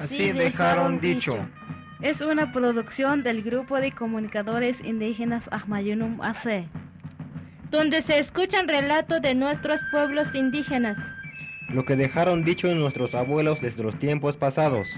Así dejaron dicho. Es una producción del grupo de comunicadores indígenas Ahmayunum AC. Donde se escuchan relatos de nuestros pueblos indígenas. Lo que dejaron dicho nuestros abuelos desde los tiempos pasados.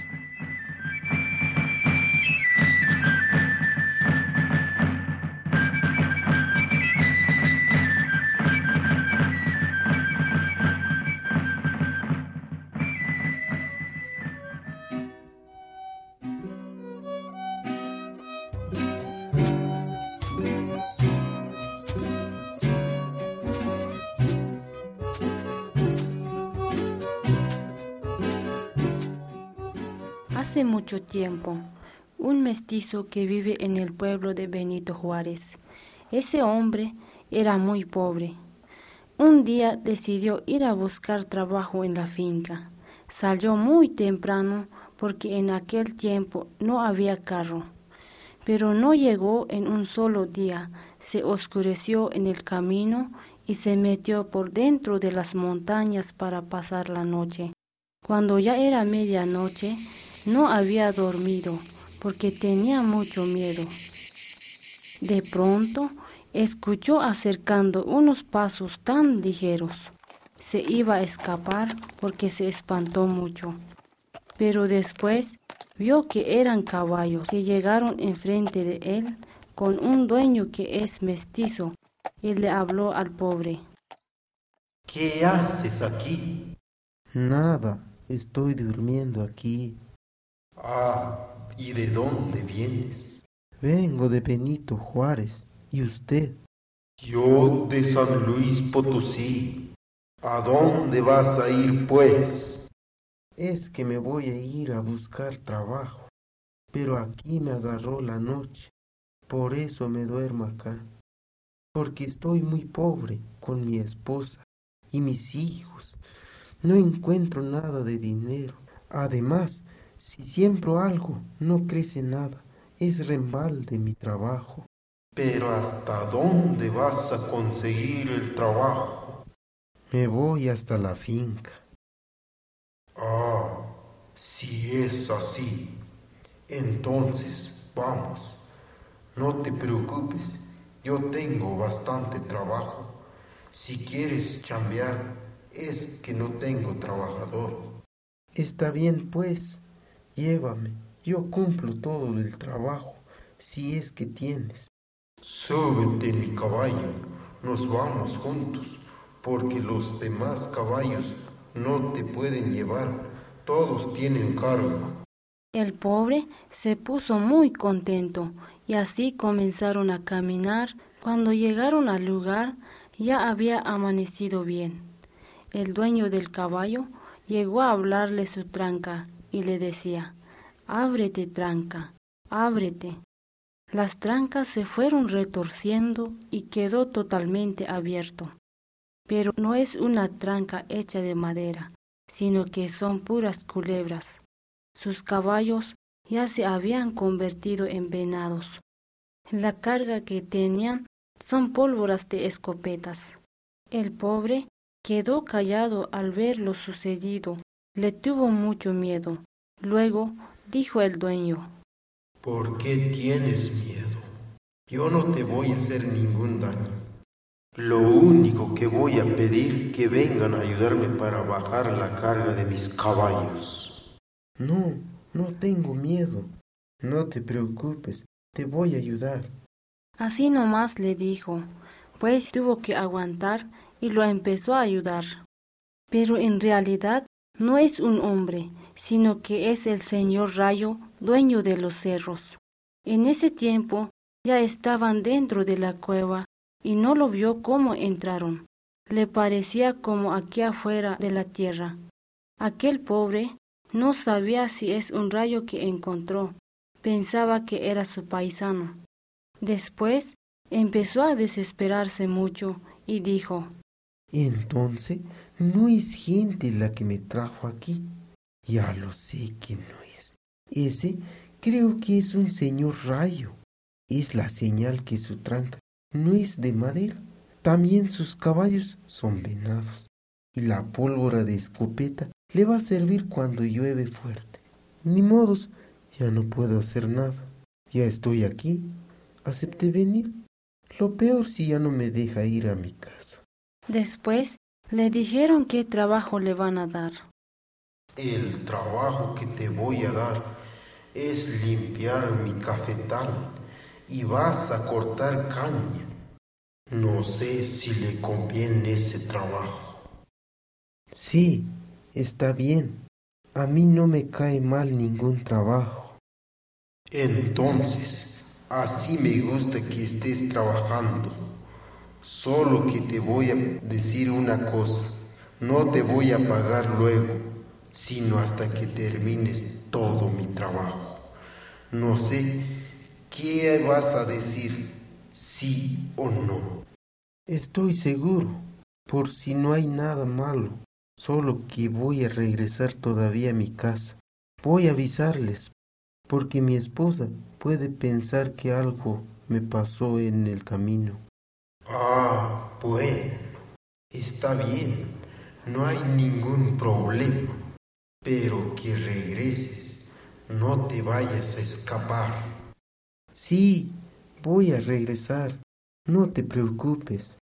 Hace mucho tiempo, un mestizo que vive en el pueblo de Benito Juárez. Ese hombre era muy pobre. Un día decidió ir a buscar trabajo en la finca. Salió muy temprano porque en aquel tiempo no había carro. Pero no llegó en un solo día, se oscureció en el camino y se metió por dentro de las montañas para pasar la noche. Cuando ya era medianoche, no había dormido porque tenía mucho miedo. De pronto escuchó acercando unos pasos tan ligeros. Se iba a escapar porque se espantó mucho. Pero después vio que eran caballos que llegaron enfrente de él con un dueño que es mestizo y le habló al pobre. ¿Qué haces aquí? Nada, estoy durmiendo aquí. Ah, ¿y de dónde vienes? Vengo de Benito Juárez. ¿Y usted? Yo de San Luis Potosí. ¿A dónde vas a ir, pues? Es que me voy a ir a buscar trabajo. Pero aquí me agarró la noche. Por eso me duermo acá. Porque estoy muy pobre con mi esposa y mis hijos. No encuentro nada de dinero. Además, si siembro algo, no crece nada. Es de mi trabajo. Pero ¿hasta dónde vas a conseguir el trabajo? Me voy hasta la finca. Ah, si es así, entonces vamos. No te preocupes, yo tengo bastante trabajo. Si quieres chambear, es que no tengo trabajador. Está bien, pues. Llévame, yo cumplo todo el trabajo, si es que tienes. Súbete mi caballo, nos vamos juntos, porque los demás caballos no te pueden llevar, todos tienen carga. El pobre se puso muy contento y así comenzaron a caminar. Cuando llegaron al lugar ya había amanecido bien. El dueño del caballo llegó a hablarle su tranca y le decía, Ábrete, tranca, ábrete. Las trancas se fueron retorciendo y quedó totalmente abierto. Pero no es una tranca hecha de madera, sino que son puras culebras. Sus caballos ya se habían convertido en venados. La carga que tenían son pólvoras de escopetas. El pobre quedó callado al ver lo sucedido le tuvo mucho miedo. Luego dijo el dueño, ¿Por qué tienes miedo? Yo no te voy a hacer ningún daño. Lo único que voy a pedir que vengan a ayudarme para bajar la carga de mis caballos. No, no tengo miedo. No te preocupes, te voy a ayudar. Así nomás le dijo, pues tuvo que aguantar y lo empezó a ayudar. Pero en realidad no es un hombre, sino que es el señor Rayo, dueño de los cerros. En ese tiempo ya estaban dentro de la cueva y no lo vio cómo entraron. Le parecía como aquí afuera de la tierra. Aquel pobre no sabía si es un rayo que encontró, pensaba que era su paisano. Después empezó a desesperarse mucho y dijo Entonces no es gente la que me trajo aquí. Ya lo sé que no es. Ese creo que es un señor rayo. Es la señal que su tranca no es de madera. También sus caballos son venados. Y la pólvora de escopeta le va a servir cuando llueve fuerte. Ni modos, ya no puedo hacer nada. Ya estoy aquí. Acepté venir. Lo peor si ya no me deja ir a mi casa. Después le dijeron qué trabajo le van a dar. El trabajo que te voy a dar es limpiar mi cafetal y vas a cortar caña. No sé si le conviene ese trabajo. Sí, está bien. A mí no me cae mal ningún trabajo. Entonces, así me gusta que estés trabajando. Solo que te voy a decir una cosa. No te voy a pagar luego, sino hasta que termines todo mi trabajo. No sé qué vas a decir, sí o no. Estoy seguro, por si no hay nada malo, solo que voy a regresar todavía a mi casa. Voy a avisarles, porque mi esposa puede pensar que algo me pasó en el camino. Ah, bueno, está bien, no hay ningún problema, pero que regreses, no te vayas a escapar. Sí, voy a regresar, no te preocupes.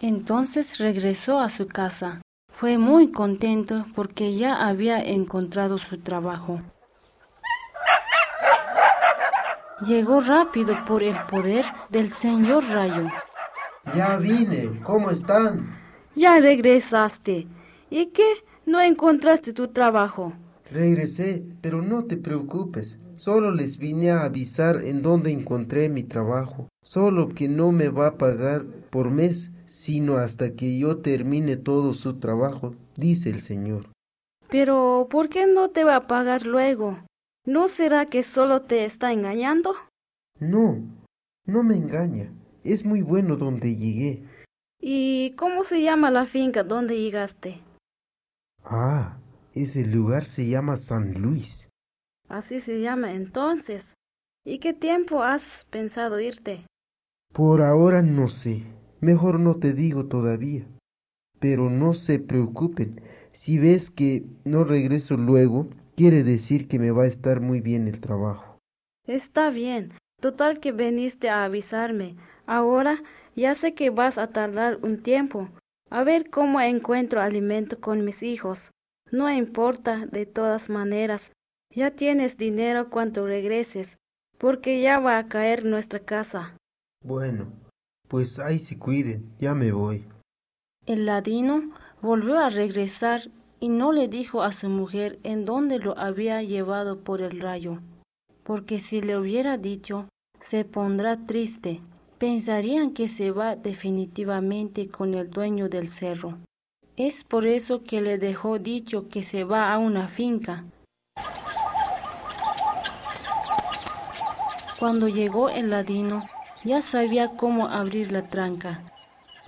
Entonces regresó a su casa. Fue muy contento porque ya había encontrado su trabajo. Llegó rápido por el poder del señor Rayo. Ya vine, ¿cómo están? Ya regresaste. ¿Y qué? ¿No encontraste tu trabajo? Regresé, pero no te preocupes. Solo les vine a avisar en dónde encontré mi trabajo. Solo que no me va a pagar por mes, sino hasta que yo termine todo su trabajo, dice el Señor. Pero, ¿por qué no te va a pagar luego? ¿No será que solo te está engañando? No, no me engaña. Es muy bueno donde llegué. ¿Y cómo se llama la finca donde llegaste? Ah, ese lugar se llama San Luis. Así se llama entonces. ¿Y qué tiempo has pensado irte? Por ahora no sé. Mejor no te digo todavía. Pero no se preocupen. Si ves que no regreso luego, quiere decir que me va a estar muy bien el trabajo. Está bien. Total que viniste a avisarme. Ahora ya sé que vas a tardar un tiempo. A ver cómo encuentro alimento con mis hijos. No importa, de todas maneras. Ya tienes dinero cuando regreses, porque ya va a caer nuestra casa. Bueno, pues ahí se cuiden, ya me voy. El ladino volvió a regresar y no le dijo a su mujer en dónde lo había llevado por el rayo, porque si le hubiera dicho, se pondrá triste. Pensarían que se va definitivamente con el dueño del cerro. Es por eso que le dejó dicho que se va a una finca. Cuando llegó el ladino, ya sabía cómo abrir la tranca.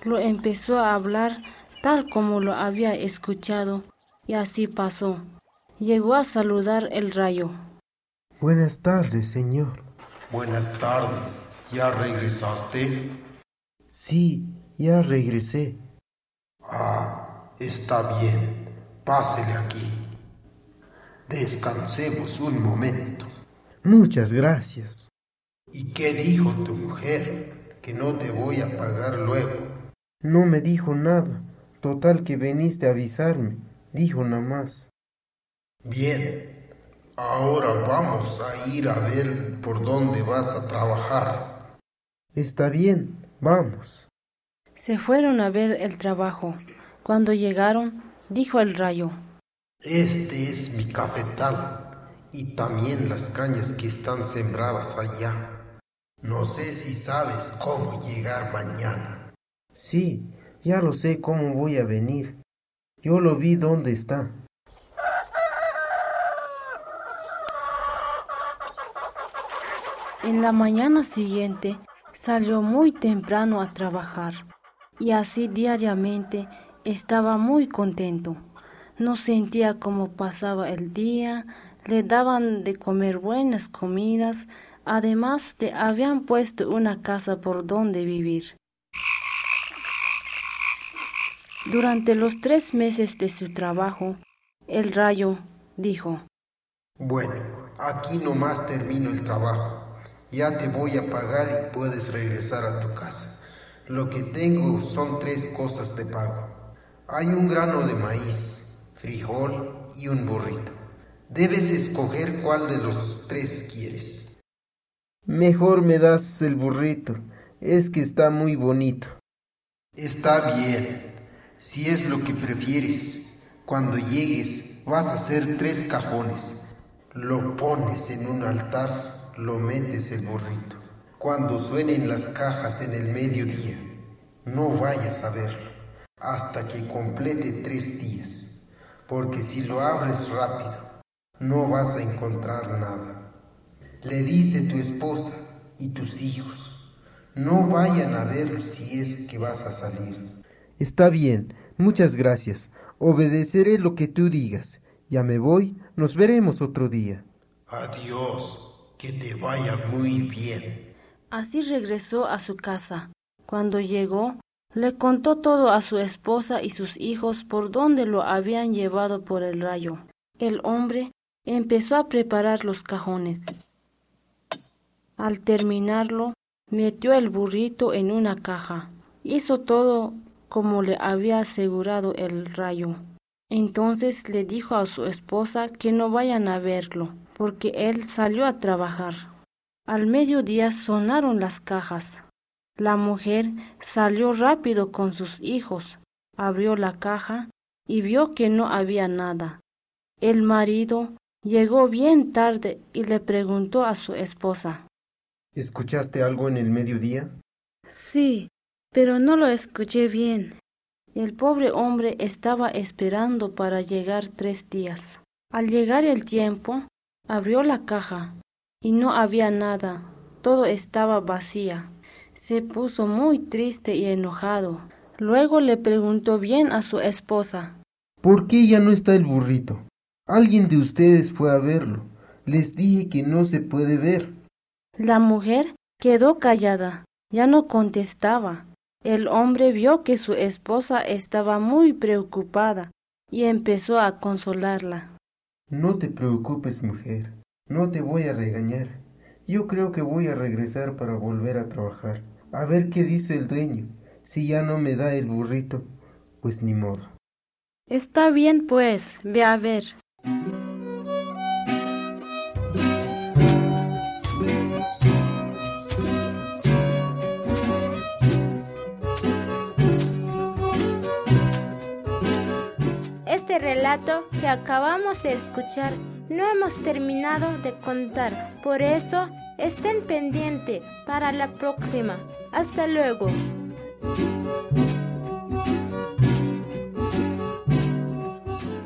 Lo empezó a hablar tal como lo había escuchado, y así pasó. Llegó a saludar el rayo. Buenas tardes, señor. Buenas tardes, ¿ya regresaste? Sí, ya regresé. Ah, está bien, pásele aquí. Descansemos un momento. Muchas gracias. ¿Y qué dijo tu mujer? Que no te voy a pagar luego. No me dijo nada. Total que veniste a avisarme. Dijo nada más. Bien, ahora vamos a ir a ver por dónde vas a trabajar. Está bien, vamos. Se fueron a ver el trabajo. Cuando llegaron, dijo el rayo. Este es mi cafetal y también las cañas que están sembradas allá. No sé si sabes cómo llegar mañana. Sí, ya lo sé cómo voy a venir. Yo lo vi dónde está. En la mañana siguiente salió muy temprano a trabajar y así diariamente estaba muy contento. No sentía cómo pasaba el día, le daban de comer buenas comidas, además le habían puesto una casa por donde vivir. Durante los tres meses de su trabajo, el rayo dijo, Bueno, aquí nomás termino el trabajo. Ya te voy a pagar y puedes regresar a tu casa. Lo que tengo son tres cosas de pago. Hay un grano de maíz, frijol y un burrito. Debes escoger cuál de los tres quieres. Mejor me das el burrito. Es que está muy bonito. Está bien. Si es lo que prefieres, cuando llegues vas a hacer tres cajones. Lo pones en un altar, lo metes el burrito. Cuando suenen las cajas en el mediodía, no vayas a verlo hasta que complete tres días, porque si lo abres rápido, no vas a encontrar nada. Le dice tu esposa y tus hijos, no vayan a ver si es que vas a salir. Está bien, muchas gracias. Obedeceré lo que tú digas. Ya me voy, nos veremos otro día. Adiós, que te vaya muy bien. Así regresó a su casa. Cuando llegó, le contó todo a su esposa y sus hijos por dónde lo habían llevado por el rayo. El hombre empezó a preparar los cajones. Al terminarlo, metió el burrito en una caja. Hizo todo como le había asegurado el rayo. Entonces le dijo a su esposa que no vayan a verlo, porque él salió a trabajar. Al mediodía sonaron las cajas. La mujer salió rápido con sus hijos, abrió la caja y vio que no había nada. El marido llegó bien tarde y le preguntó a su esposa ¿Escuchaste algo en el mediodía? Sí, pero no lo escuché bien. El pobre hombre estaba esperando para llegar tres días. Al llegar el tiempo, abrió la caja y no había nada, todo estaba vacía. Se puso muy triste y enojado. Luego le preguntó bien a su esposa. ¿Por qué ya no está el burrito? Alguien de ustedes fue a verlo. Les dije que no se puede ver. La mujer quedó callada, ya no contestaba. El hombre vio que su esposa estaba muy preocupada y empezó a consolarla. No te preocupes, mujer. No te voy a regañar. Yo creo que voy a regresar para volver a trabajar. A ver qué dice el dueño. Si ya no me da el burrito, pues ni modo. Está bien, pues, ve a ver. Este relato que acabamos de escuchar no hemos terminado de contar, por eso estén pendientes para la próxima. Hasta luego.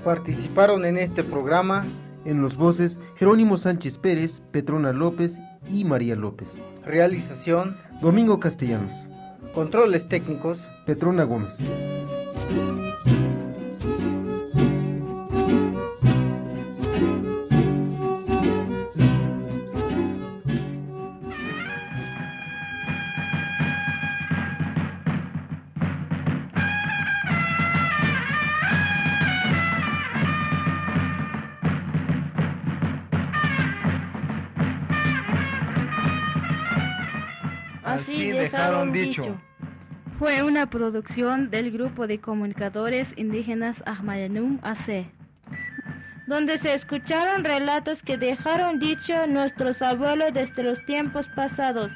Participaron en este programa En los voces Jerónimo Sánchez Pérez, Petrona López y María López. realización, Domingo Castellanos, controles técnicos, Petrona Gómez. Dejaron dicho. Fue una producción del grupo de comunicadores indígenas Ahmayanum AC. donde se escucharon relatos que dejaron dicho nuestros abuelos desde los tiempos pasados.